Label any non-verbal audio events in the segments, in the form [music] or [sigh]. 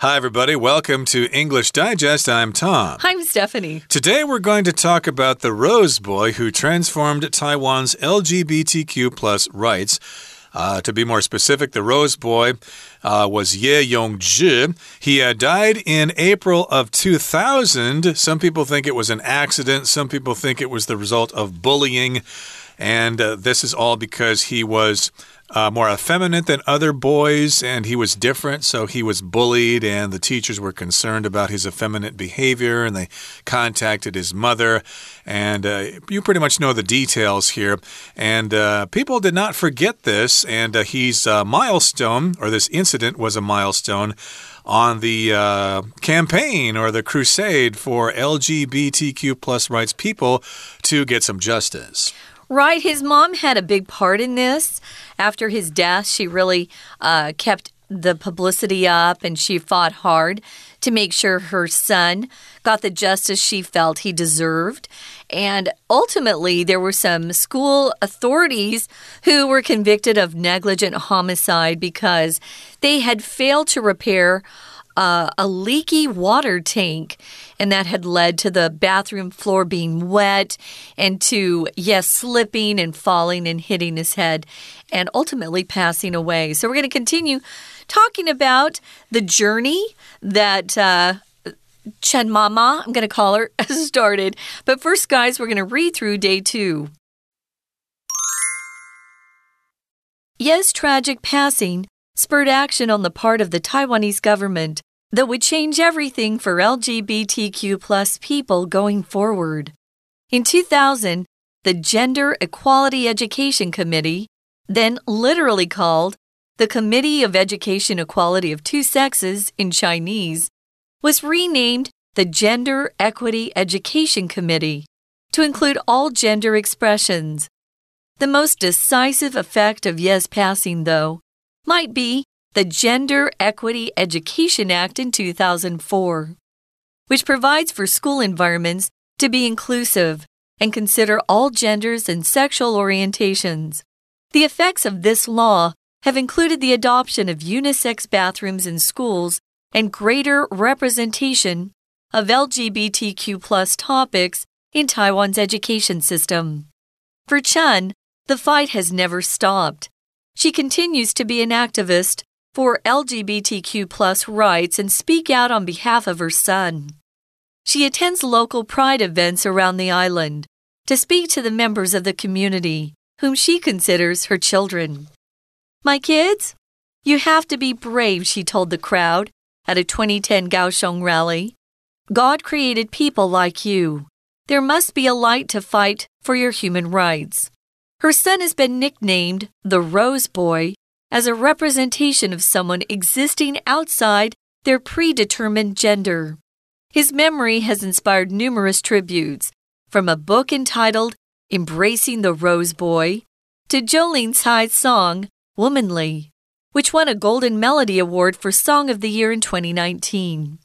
Hi, everybody. Welcome to English Digest. I'm Tom. I'm Stephanie. Today, we're going to talk about the Rose Boy who transformed Taiwan's LGBTQ plus rights. Uh, to be more specific, the Rose Boy uh, was Ye Yong-zhi. He uh, died in April of 2000. Some people think it was an accident. Some people think it was the result of bullying. And uh, this is all because he was uh, more effeminate than other boys, and he was different, so he was bullied, and the teachers were concerned about his effeminate behavior, and they contacted his mother. And uh, you pretty much know the details here. And uh, people did not forget this, and uh, he's a milestone, or this incident was a milestone on the uh, campaign or the crusade for LGBTQ plus rights people to get some justice. Right. His mom had a big part in this. After his death, she really uh, kept the publicity up and she fought hard to make sure her son got the justice she felt he deserved. And ultimately, there were some school authorities who were convicted of negligent homicide because they had failed to repair uh, a leaky water tank, and that had led to the bathroom floor being wet and to, yes, slipping and falling and hitting his head and ultimately passing away. So, we're going to continue talking about the journey that. Uh, Chen Mama, I'm going to call her, [laughs] started. But first, guys, we're going to read through day two. Ye's tragic passing spurred action on the part of the Taiwanese government that would change everything for LGBTQ plus people going forward. In 2000, the Gender Equality Education Committee, then literally called the Committee of Education Equality of Two Sexes in Chinese, was renamed the Gender Equity Education Committee to include all gender expressions. The most decisive effect of Ye's passing, though, might be the Gender Equity Education Act in 2004, which provides for school environments to be inclusive and consider all genders and sexual orientations. The effects of this law have included the adoption of unisex bathrooms in schools and greater representation of LGBTQ topics in Taiwan's education system. For Chen, the fight has never stopped. She continues to be an activist for LGBTQ rights and speak out on behalf of her son. She attends local pride events around the island to speak to the members of the community, whom she considers her children. My kids, you have to be brave, she told the crowd at a 2010 Kaohsiung rally. God created people like you. There must be a light to fight for your human rights. Her son has been nicknamed the Rose Boy as a representation of someone existing outside their predetermined gender. His memory has inspired numerous tributes, from a book entitled Embracing the Rose Boy to Jolene Tsai's song Womanly, which won a Golden Melody Award for Song of the Year in 2019.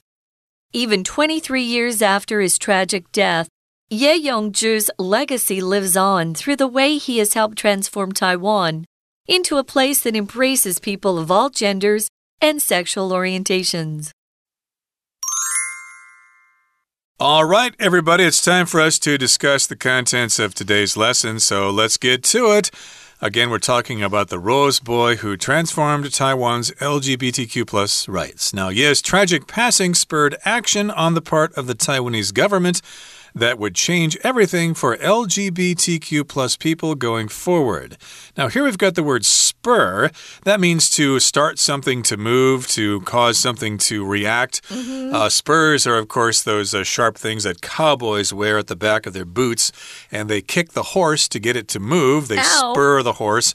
Even 23 years after his tragic death, Ye Yong-zhi's legacy lives on through the way he has helped transform Taiwan into a place that embraces people of all genders and sexual orientations. All right, everybody, it's time for us to discuss the contents of today's lesson, so let's get to it. Again, we're talking about the Rose Boy who transformed Taiwan's LGBTQ plus rights. Now, yes, tragic passing spurred action on the part of the Taiwanese government that would change everything for LGBTQ plus people going forward. Now, here we've got the word spur. That means to start something to move, to cause something to react. Mm -hmm. uh, spurs are, of course, those uh, sharp things that cowboys wear at the back of their boots, and they kick the horse to get it to move. They Ow. spur the horse.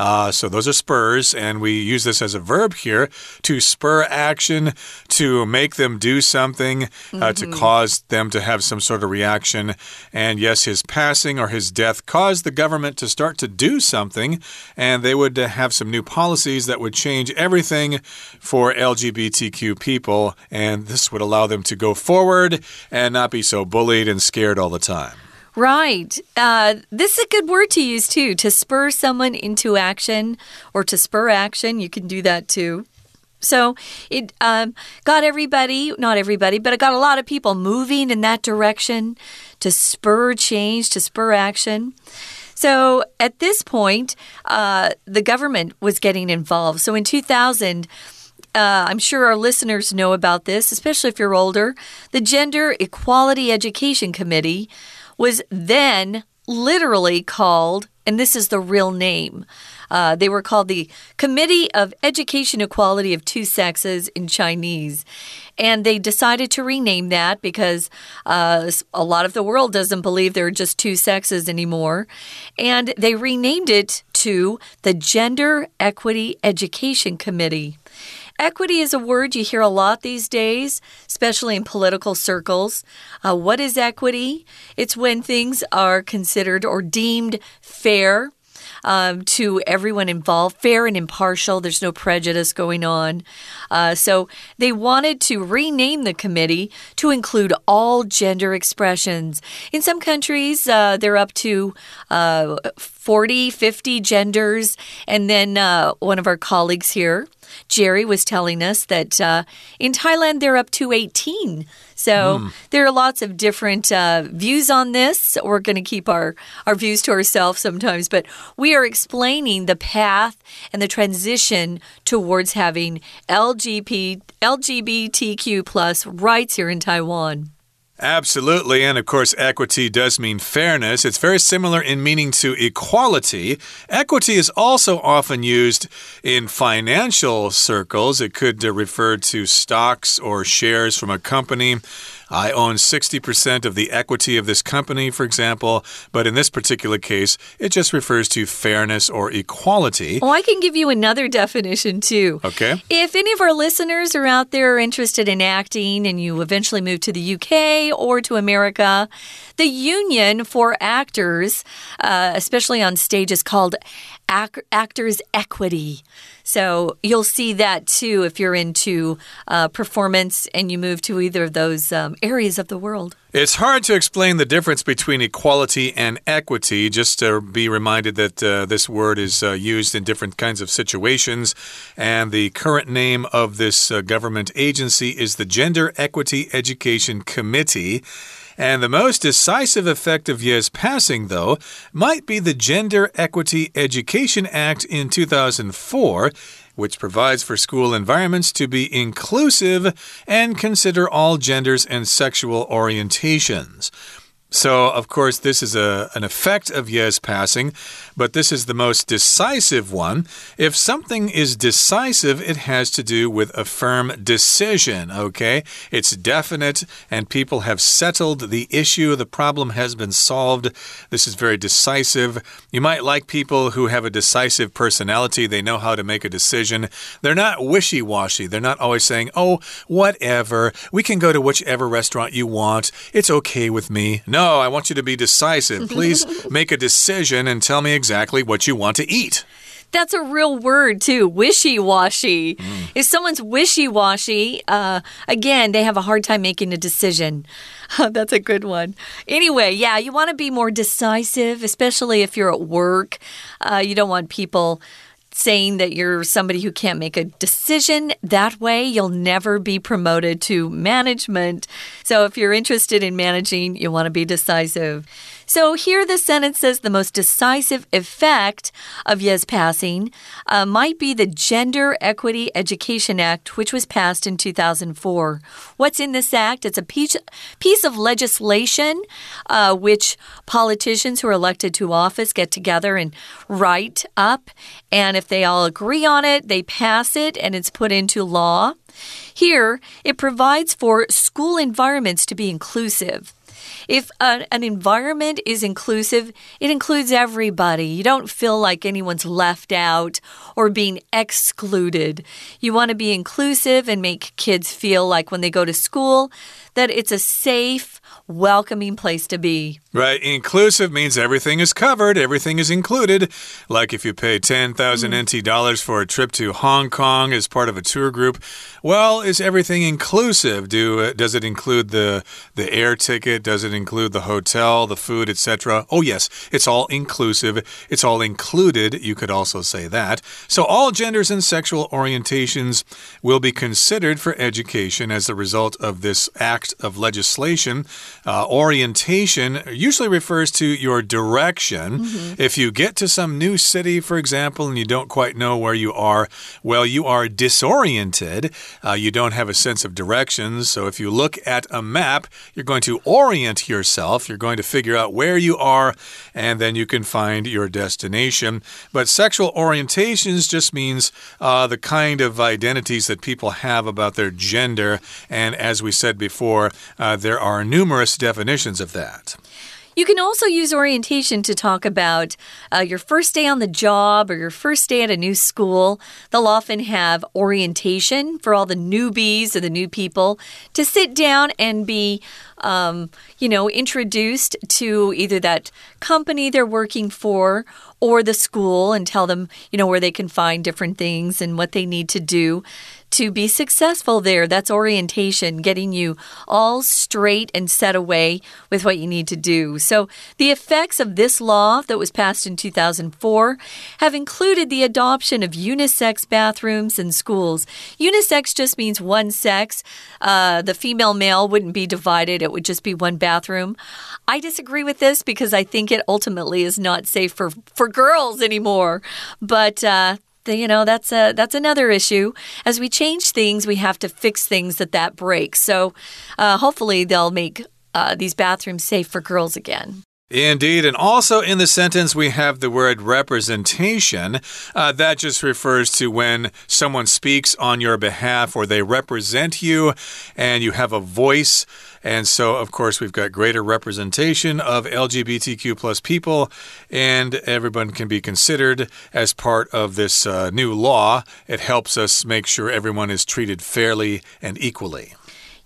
Uh, so those are spurs, and we use this as a verb here to spur action, to make them do something, uh, mm -hmm. to mm-hmm. cause them to have some sort of reaction. And yes, his passing or his death caused the government to start to do something, and they would uh, have some new policies that would change everything for LGBTQ people, and this would allow them to go forward and not be so bullied and scared all the time. Right. Uh, this is a good word to use too to spur someone into action or to spur action. You can do that too. So it um, got everybody, not everybody, but it got a lot of people moving in that direction to spur change, to spur action. So at this point, uh, the government was getting involved. So in 2000, uh, I'm sure our listeners know about this, especially if you're older. The Gender Equality Education Committee was then literally called, and this is the real name, uh, they were called the Committee of Education Equality of Two Sexes in Chinese. And they decided to rename that because uh, a lot of the world doesn't believe there are just two sexes anymore. And they renamed it to the Gender Equity Education Committee. Equity is a word you hear a lot these days, especially in political circles. Uh, what is equity? It's when things are considered or deemed fair um, to everyone involved, fair and impartial. There's no prejudice going on. Uh, so they wanted to rename the committee to include all gender expressions. In some countries, uh, they're up to uh, 40, 50 genders. And then uh, one of our colleagues here, Jerry, was telling us that uh, in Thailand, they're up to 18. So mm. there are lots of different uh, views on this. We're going to keep our, our views to ourselves sometimes, but we are explaining the path and the transition towards having LGBT, LGBTQ plus rights here in Taiwan. Absolutely. And of course, equity does mean fairness. It's very similar in meaning to equality. Equity is also often used in financial circles. It could uh, refer to stocks or shares from a company. I own 60% of the equity of this company, for example. But in this particular case, it just refers to fairness or equality. Oh, I can give you another definition too. Okay. If any of our listeners are out there interested in acting and you eventually move to the UK or to America, the union for actors, uh, especially on stage, is called Ac Actors Equity. So you'll see that too if you're into uh, performance and you move to either of those um, areas of the world. It's hard to explain the difference between equality and equity, just to be reminded that uh, this word is uh, used in different kinds of situations. And the current name of this uh, government agency is the Gender Equity Education Committee. And the most decisive effect of Ye's passing, though, might be the Gender Equity Education Act in 2004 which provides for school environments to be inclusive and consider all genders and sexual orientations. So, of course, this is a, an effect of Ye's passing, but this is the most decisive one. If something is decisive, it has to do with a firm decision, okay? It's definite, and people have settled the issue. The problem has been solved. This is very decisive. You might like people who have a decisive personality, they know how to make a decision. They're not wishy washy, they're not always saying, oh, whatever, we can go to whichever restaurant you want, it's okay with me. No. I want you to be decisive. [laughs] Please make a decision and tell me exactly what you want to eat. That's a real word, too. Wishy washy. Mm. If someone's wishy washy, uh, again, they have a hard time making a decision. [laughs] That's a good one. Anyway, yeah, you want to be more decisive, especially if you're at work. Uh, you don't want people saying that you're somebody who can't make a decision. That way, you'll never be promoted to management. So, if you're interested in managing, you want to be decisive. So here the sentence says the most decisive effect of Ye's passing uh, might be the Gender Equity Education Act, which was passed in 2004. What's in this act? It's a piece, piece of legislation uh, which politicians who are elected to office get together and write up. And if they all agree on it, they pass it and it's put into law. Here, it provides for school environments to be inclusive. If a, an environment is inclusive, it includes everybody. You don't feel like anyone's left out or being excluded. You want to be inclusive and make kids feel like when they go to school that it's a safe, welcoming place to be. Right. Inclusive means everything is covered, everything is included. Like if you pay 10,000 mm. NT dollars for a trip to Hong Kong as part of a tour group, well, is everything inclusive? Do uh, does it include the the air ticket? Does Does it include the hotel, the food, etc.? Oh, yes, it's all inclusive. It's all included. You could also say that. So, all genders and sexual orientations will be considered for education as a result of this act of legislation. Uh, orientation usually refers to your direction. Mm -hmm. If you get to some new city, for example, and you don't quite know where you are, well, you are disoriented. Uh, you don't have a sense of directions. So, if you look at a map, you're going to orient yourself. You're going to figure out where you are, and then you can find your destination. But sexual orientations just means uh, the kind of identities that people have about their gender. And as we said before, uh, there are numerous definitions of that. You can also use orientation to talk about uh, your first day on the job or your first day at a new school. They'll often have orientation for all the newbies or the new people to sit down and be um, you know, introduced to either that company they're working for or the school and tell them, you know, where they can find different things and what they need to do to be successful there. That's orientation, getting you all straight and set away with what you need to do. So, the effects of this law that was passed in 2004 have included the adoption of unisex bathrooms in schools. Unisex just means one sex, uh, the female male wouldn't be divided, it would just be one bathroom. I disagree with this because I think it ultimately is not safe for, for girls anymore. But uh, you know that's a that's another issue. As we change things we have to fix things that that breaks. So uh, hopefully they'll make uh, these bathrooms safe for girls again Indeed. And also in the sentence, we have the word representation. Uh, that just refers to when someone speaks on your behalf or they represent you and you have a voice. And so, of course, we've got greater representation of LGBTQ plus people, and everyone can be considered as part of this uh, new law. It helps us make sure everyone is treated fairly and equally.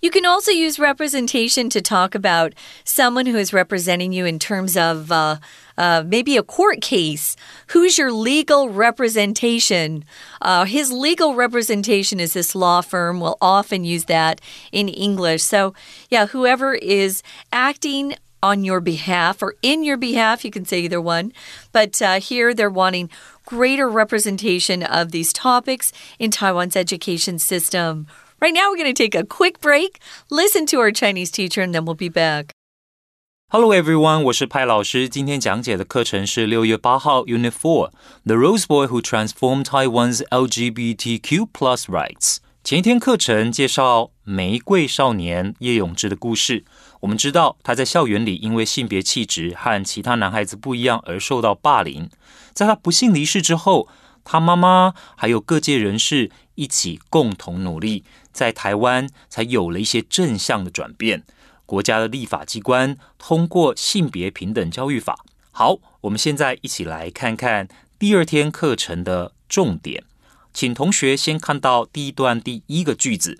You can also use representation to talk about someone who is representing you in terms of uh, uh, maybe a court case. Who's your legal representation? Uh, his legal representation is this law firm. We'll often use that in English. So, yeah, whoever is acting on your behalf or in your behalf, you can say either one. But uh, here they're wanting greater representation of these topics in Taiwan's education system. Right now, we're going to take a quick break, listen to our Chinese teacher, and then we'll be back. Hello everyone，我是派老师。今天讲解的课程是六月八号 Unit Four The Rose Boy Who Transformed Taiwan's LGBTQ Plus Rights。前一天课程介绍玫瑰少年叶永志的故事。我们知道他在校园里因为性别气质和其他男孩子不一样而受到霸凌。在他不幸离世之后，他妈妈还有各界人士 一起共同努力。在台湾才有了一些正向的转变。国家的立法机关通过性别平等教育法。好，我们现在一起来看看第二天课程的重点。请同学先看到第一段第一个句子：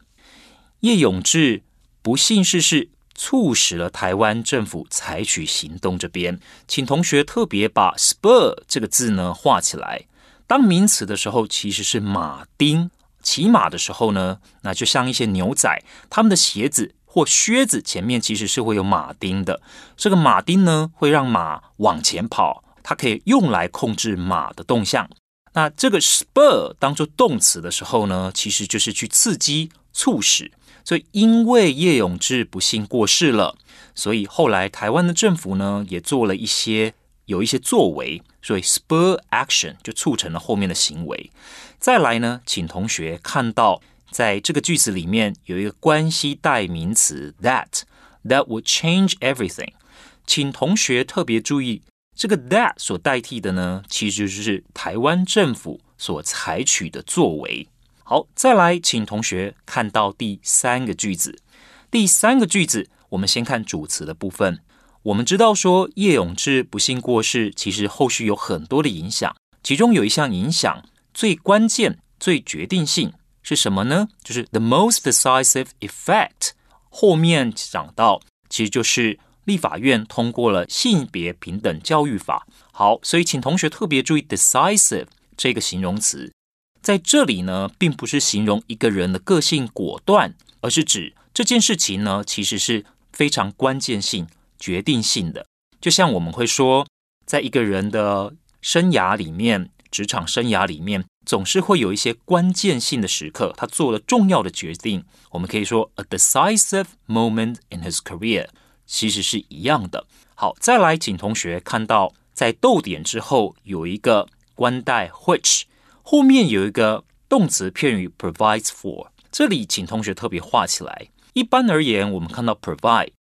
叶永志不幸逝世，促使了台湾政府采取行动。这边，请同学特别把 “spur” 这个字呢画起来。当名词的时候，其实是马丁。骑马的时候呢，那就像一些牛仔，他们的鞋子或靴子前面其实是会有马丁的。这个马丁呢，会让马往前跑，它可以用来控制马的动向。那这个 spur 当做动词的时候呢，其实就是去刺激、促使。所以，因为叶永志不幸过世了，所以后来台湾的政府呢，也做了一些有一些作为，所以 spur action 就促成了后面的行为。再来呢，请同学看到在这个句子里面有一个关系代名词 that that would change everything。请同学特别注意，这个 that 所代替的呢，其实就是台湾政府所采取的作为。好，再来，请同学看到第三个句子。第三个句子，我们先看主词的部分。我们知道说叶永志不幸过世，其实后续有很多的影响，其中有一项影响。最关键、最决定性是什么呢？就是 the most decisive effect。后面讲到，其实就是立法院通过了性别平等教育法。好，所以请同学特别注意 decisive 这个形容词，在这里呢，并不是形容一个人的个性果断，而是指这件事情呢，其实是非常关键性、决定性的。就像我们会说，在一个人的生涯里面，职场生涯里面，总是会有一些关键性的时刻，他做了重要的决定。我们可以说 a decisive moment in his career，其实是一样的。好，再来，请同学看到在逗点之后有一个关带 which，后面有一个动词片语 provides for。这里请同学特别画起来。一般而言，我们看到 provide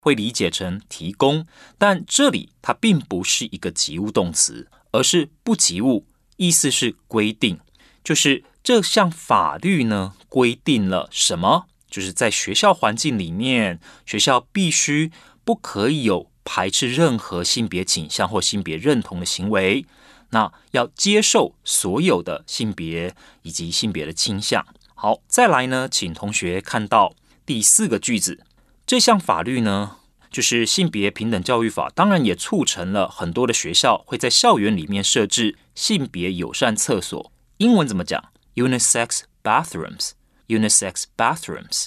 会理解成提供，但这里它并不是一个及物动词，而是不及物，意思是规定，就是这项法律呢规定了什么？就是在学校环境里面，学校必须不可以有排斥任何性别倾向或性别认同的行为，那要接受所有的性别以及性别的倾向。好，再来呢，请同学看到第四个句子。这项法律呢，就是性别平等教育法，当然也促成了很多的学校会在校园里面设置性别友善厕所。英文怎么讲？Unisex bathrooms. Unisex bathrooms.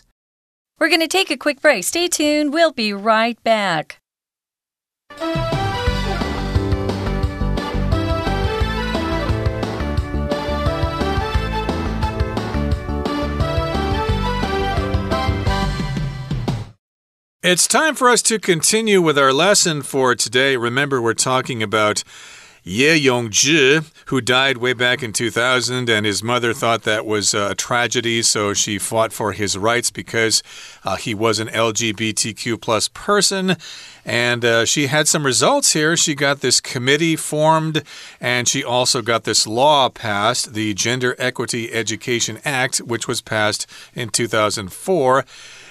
We're going to take a quick break. Stay tuned. We'll be right back. It's time for us to continue with our lesson for today. Remember, we're talking about Ye Yongzhi, who died way back in 2000, and his mother thought that was a tragedy, so she fought for his rights because uh, he was an LGBTQ plus person. And uh, she had some results here. She got this committee formed, and she also got this law passed, the Gender Equity Education Act, which was passed in 2004.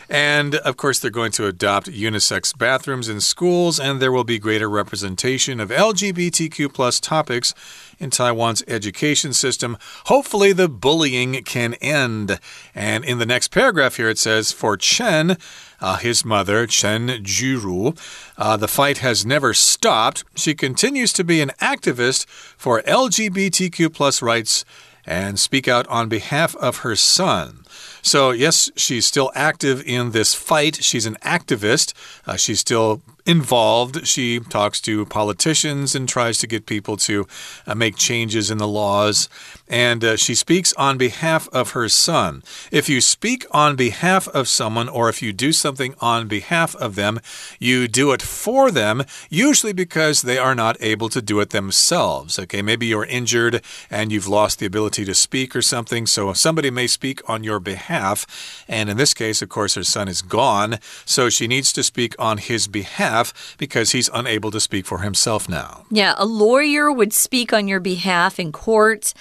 And of course, they're going to adopt unisex bathrooms in schools, and there will be greater representation of LGBTQ plus topics in Taiwan's education system. Hopefully, the bullying can end. And in the next paragraph here, it says For Chen, uh, his mother, Chen Junru, uh, the fight has never stopped. She continues to be an activist for LGBTQ plus rights and speak out on behalf of her son. So, yes, she's still active in this fight. She's an activist. Uh, she's still involved. She talks to politicians and tries to get people to uh, make changes in the laws. And uh, she speaks on behalf of her son. If you speak on behalf of someone or if you do something on behalf of them, you do it for them, usually because they are not able to do it themselves. Okay, maybe you're injured and you've lost the ability to speak or something. So somebody may speak on your behalf. And in this case, of course, her son is gone. So she needs to speak on his behalf because he's unable to speak for himself now. Yeah, a lawyer would speak on your behalf in court.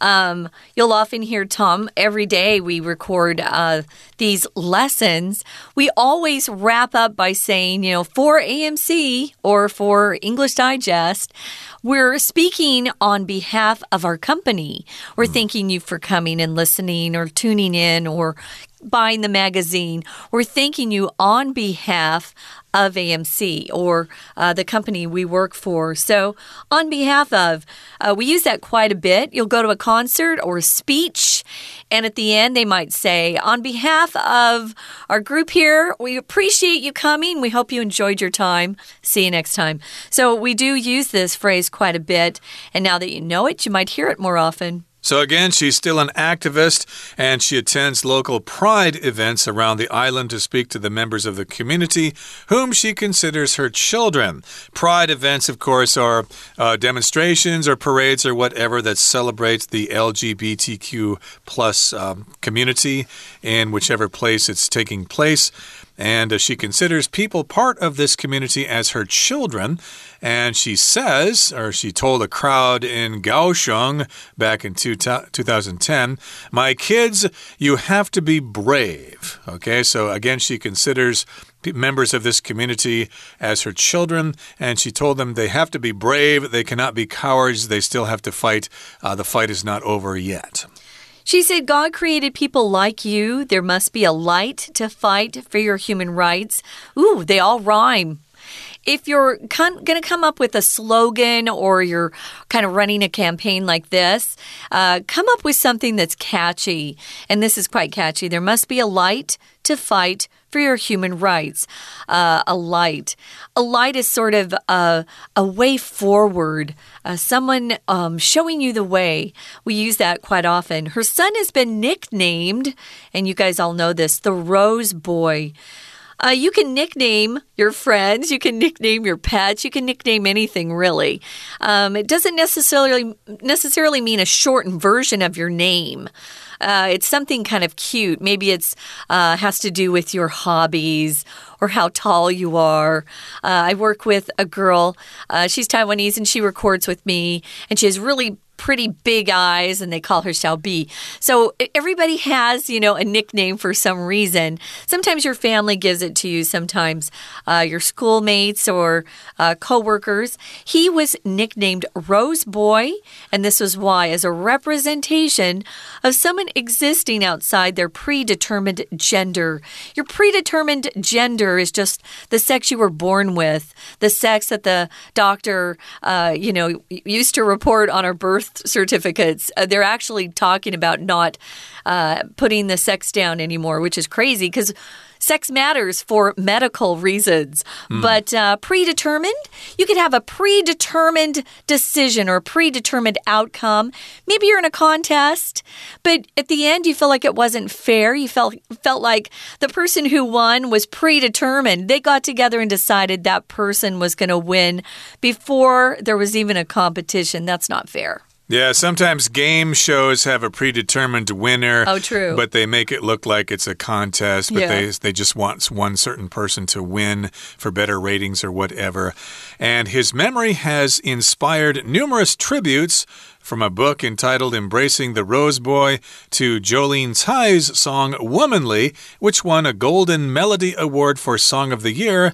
Um, you'll often hear Tom every day we record uh, these lessons. We always wrap up by saying, you know, for AMC or for English Digest, we're speaking on behalf of our company. We're mm. thanking you for coming and listening or tuning in or buying the magazine. We're thanking you on behalf of AMC or uh, the company we work for. So, on behalf of, uh, we use that quite a bit. You'll go to a concert or a speech, and at the end, they might say, On behalf of our group here, we appreciate you coming. We hope you enjoyed your time. See you next time. So, we do use this phrase quite a bit, and now that you know it, you might hear it more often. So, again, she's still an activist and she attends local pride events around the island to speak to the members of the community, whom she considers her children. Pride events, of course, are uh, demonstrations or parades or whatever that celebrate the LGBTQ plus um, community in whichever place it's taking place. And uh, she considers people part of this community as her children. And she says, or she told a crowd in Kaohsiung back in two 2010, My kids, you have to be brave. Okay, so again, she considers members of this community as her children, and she told them they have to be brave, they cannot be cowards, they still have to fight. Uh, the fight is not over yet. She said, God created people like you. There must be a light to fight for your human rights. Ooh, they all rhyme. If you're going to come up with a slogan or you're kind of running a campaign like this, uh, come up with something that's catchy. And this is quite catchy. There must be a light to fight for your human rights. Uh, a light. A light is sort of a, a way forward, uh, someone um, showing you the way. We use that quite often. Her son has been nicknamed, and you guys all know this, the Rose Boy. Uh, you can nickname your friends, you can nickname your pets, you can nickname anything really. Um, it doesn't necessarily necessarily mean a shortened version of your name. Uh, it's something kind of cute. Maybe it's uh, has to do with your hobbies or how tall you are. Uh, I work with a girl. Uh, she's Taiwanese and she records with me, and she has really pretty big eyes and they call her Xiao Bi. So everybody has, you know, a nickname for some reason. Sometimes your family gives it to you, sometimes uh, your schoolmates or uh, coworkers. He was nicknamed Rose Boy, and this was why, as a representation of someone existing outside their predetermined gender. Your predetermined gender is just the sex you were born with, the sex that the doctor, uh, you know, used to report on our birth birth certificates, uh, they're actually talking about not uh, putting the sex down anymore, which is crazy because sex matters for medical reasons. Mm. But uh, predetermined, you could have a predetermined decision or predetermined outcome. Maybe you're in a contest, but at the end you feel like it wasn't fair. You felt felt like the person who won was predetermined. They got together and decided that person was going to win before there was even a competition. That's not fair. Yeah, sometimes game shows have a predetermined winner. Oh, true. But they make it look like it's a contest, but yeah. they they just want one certain person to win for better ratings or whatever. And his memory has inspired numerous tributes from a book entitled Embracing the Rose Boy to Jolene Tsai's song Womanly, which won a Golden Melody Award for Song of the Year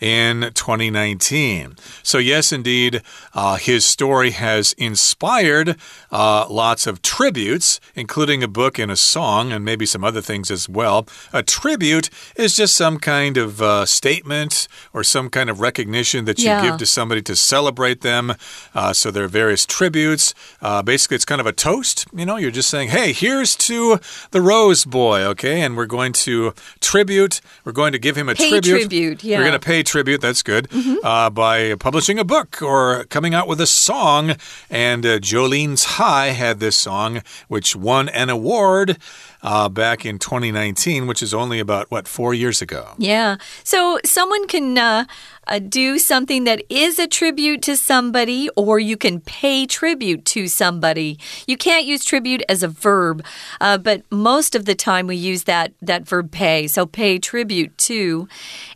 in 2019. So, yes, indeed, uh, his story has inspired uh, lots of tributes, including a book and a song, and maybe some other things as well. A tribute is just some kind of uh, statement or some kind of recognition that you yeah. give to somebody to celebrate them. Uh, so, there are various tributes. Uh, basically, it's kind of a toast. You know, you're just saying, hey, here's to the Rose Boy, okay? And we're going to tribute, we're going to give him a pay tribute. tribute yeah. We're going to pay tribute, that's good, mm -hmm. uh, by publishing a book or coming out with a song. And uh, Jolene Tsai had this song, which won an award uh, back in 2019, which is only about, what, four years ago. Yeah. So someone can uh, uh, do something that is a tribute to somebody, or you can pay tribute to somebody. You can't use tribute as a verb, uh, but most of the time we use that, that verb pay. So pay tribute to.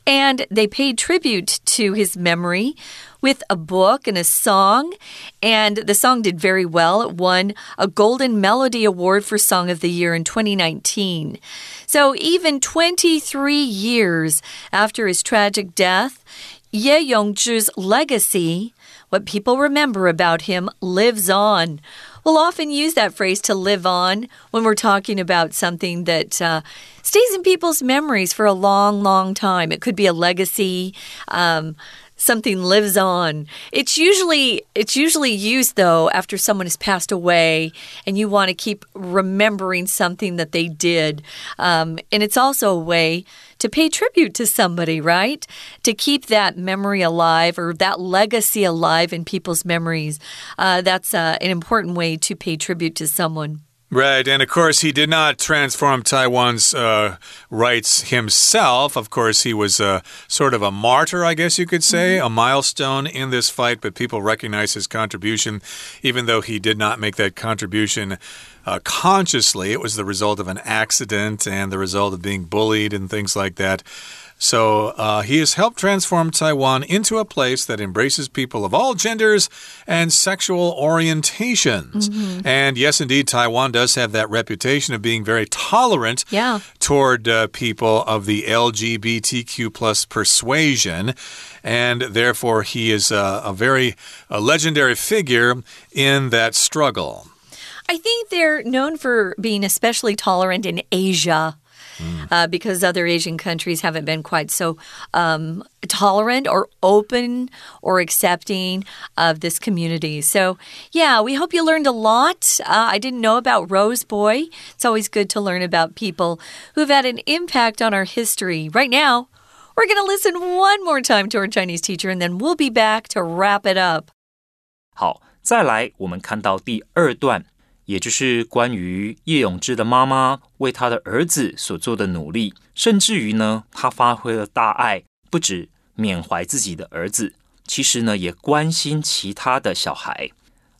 And they paid tribute to his memory with a book and a song. And the song did very well. It won a Golden Melody Award for Song of the Year in 2019. So even 23 years after his tragic death, Ye Yongzhi's legacy, what people remember about him, lives on. We'll often use that phrase to live on when we're talking about something that uh, stays in people's memories for a long, long time. It could be a legacy. Um, something lives on. It's usually it's usually used though after someone has passed away and you want to keep remembering something that they did. Um, and it's also a way to pay tribute to somebody, right? To keep that memory alive or that legacy alive in people's memories. Uh, that's uh, an important way to pay tribute to someone. Right, and of course, he did not transform Taiwan's uh, rights himself. Of course, he was a, sort of a martyr, I guess you could say, mm -hmm. a milestone in this fight, but people recognize his contribution, even though he did not make that contribution uh, consciously. It was the result of an accident and the result of being bullied and things like that. So uh, he has helped transform Taiwan into a place that embraces people of all genders and sexual orientations. Mm -hmm. And yes, indeed, Taiwan does have that reputation of being very tolerant yeah. toward uh, people of the LGBTQ plus persuasion. And therefore, he is a, a very a legendary figure in that struggle. I think they're known for being especially tolerant in Asia. uh, because other Asian countries haven't been quite so um, tolerant or open or accepting of this community. So, yeah, we hope you learned a lot. Uh, I didn't know about Rose Boy. It's always good to learn about people who've had an impact on our history. Right now, we're going to listen one more time to our Chinese teacher, and then we'll be back to wrap it up. 好，再来，我们看到第二段， 也就是关于叶永志的妈妈为他的儿子所做的努力，甚至于呢，他发挥了大爱，不止缅怀自己的儿子，其实呢，也关心其他的小孩。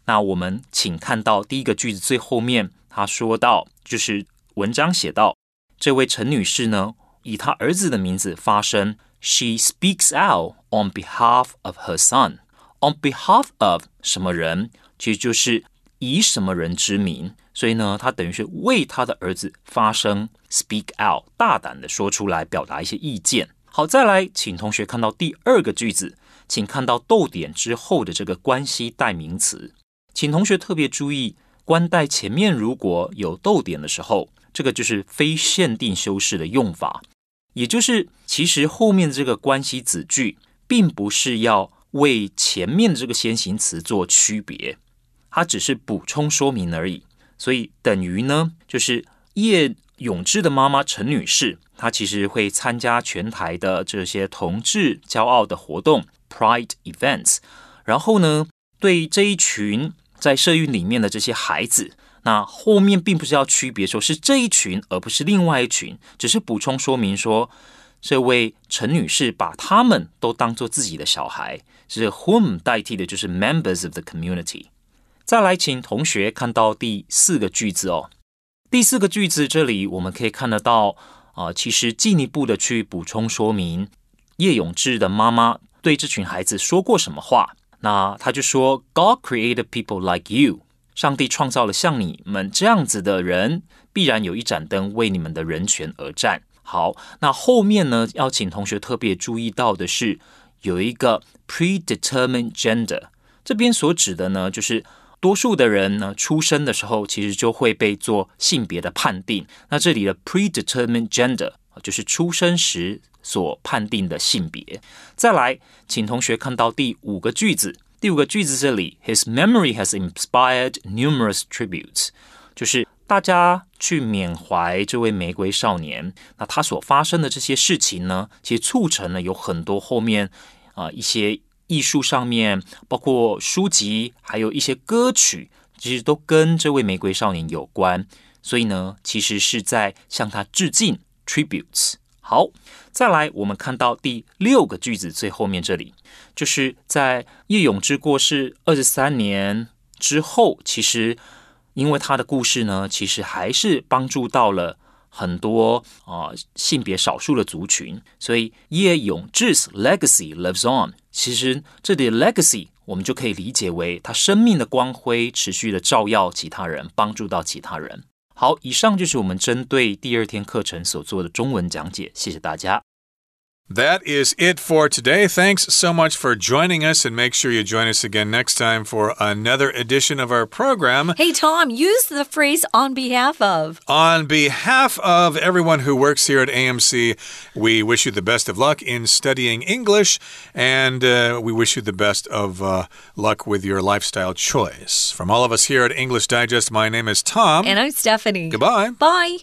那我们请看到第一个句子最后面，他说到，就是文章写到，这位陈女士呢，以她儿子的名字发声，She speaks out on behalf of her son. On behalf of 什么人，其实就是以什么人之名，所以呢，他等于是为他的儿子发声，speak out，大胆的说出来，表达一些意见。好，再来，请同学看到第二个句子，请看到逗点之后的这个关系代名词，请同学特别注意，关代前面如果有逗点的时候，这个就是非限定修饰的用法，也就是其实后面的这个关系子句，并不是要为前面的这个先行词做区别。它只是补充说明而已，所以等于呢，就是叶永志的妈妈陈女士，她其实会参加全台的这些同志骄傲的活动 （Pride Events）。然后呢，对这一群在社运里面的这些孩子，那后面并不是要区别说是这一群，而不是另外一群，只是补充说明说，这位陈女士把他们都当做自己的小孩，是 whom 代替的就是 members of the community。再来，请同学看到第四个句子哦。第四个句子这里我们可以看得到，啊，其实进一步的去补充说明叶永志的妈妈对这群孩子说过什么话。那他就说：“God created people like you，上帝创造了像你们这样子的人，必然有一盏灯为你们的人权而战。”好，那后面呢，要请同学特别注意到的是，有一个 predetermined gender，这边所指的呢，就是。多数的人呢，出生的时候其实就会被做性别的判定。那这里的 predetermined gender 就是出生时所判定的性别。再来，请同学看到第五个句子。第五个句子这里，His memory has inspired numerous tributes，就是大家去缅怀这位玫瑰少年。那他所发生的这些事情呢，其实促成了有很多后面啊一些。艺术上面，包括书籍，还有一些歌曲，其实都跟这位玫瑰少年有关。所以呢，其实是在向他致敬 （tributes）。好，再来，我们看到第六个句子最后面这里，就是在叶永之过世二十三年之后，其实因为他的故事呢，其实还是帮助到了。很多啊性别少数的族群，所以叶永志 legacy lives on。其实这里的 legacy 我们就可以理解为他生命的光辉持续的照耀其他人，帮助到其他人。好，以上就是我们针对第二天课程所做的中文讲解，谢谢大家。That is it for today. Thanks so much for joining us, and make sure you join us again next time for another edition of our program. Hey, Tom, use the phrase on behalf of. On behalf of everyone who works here at AMC, we wish you the best of luck in studying English, and uh, we wish you the best of uh, luck with your lifestyle choice. From all of us here at English Digest, my name is Tom. And I'm Stephanie. Goodbye. Bye.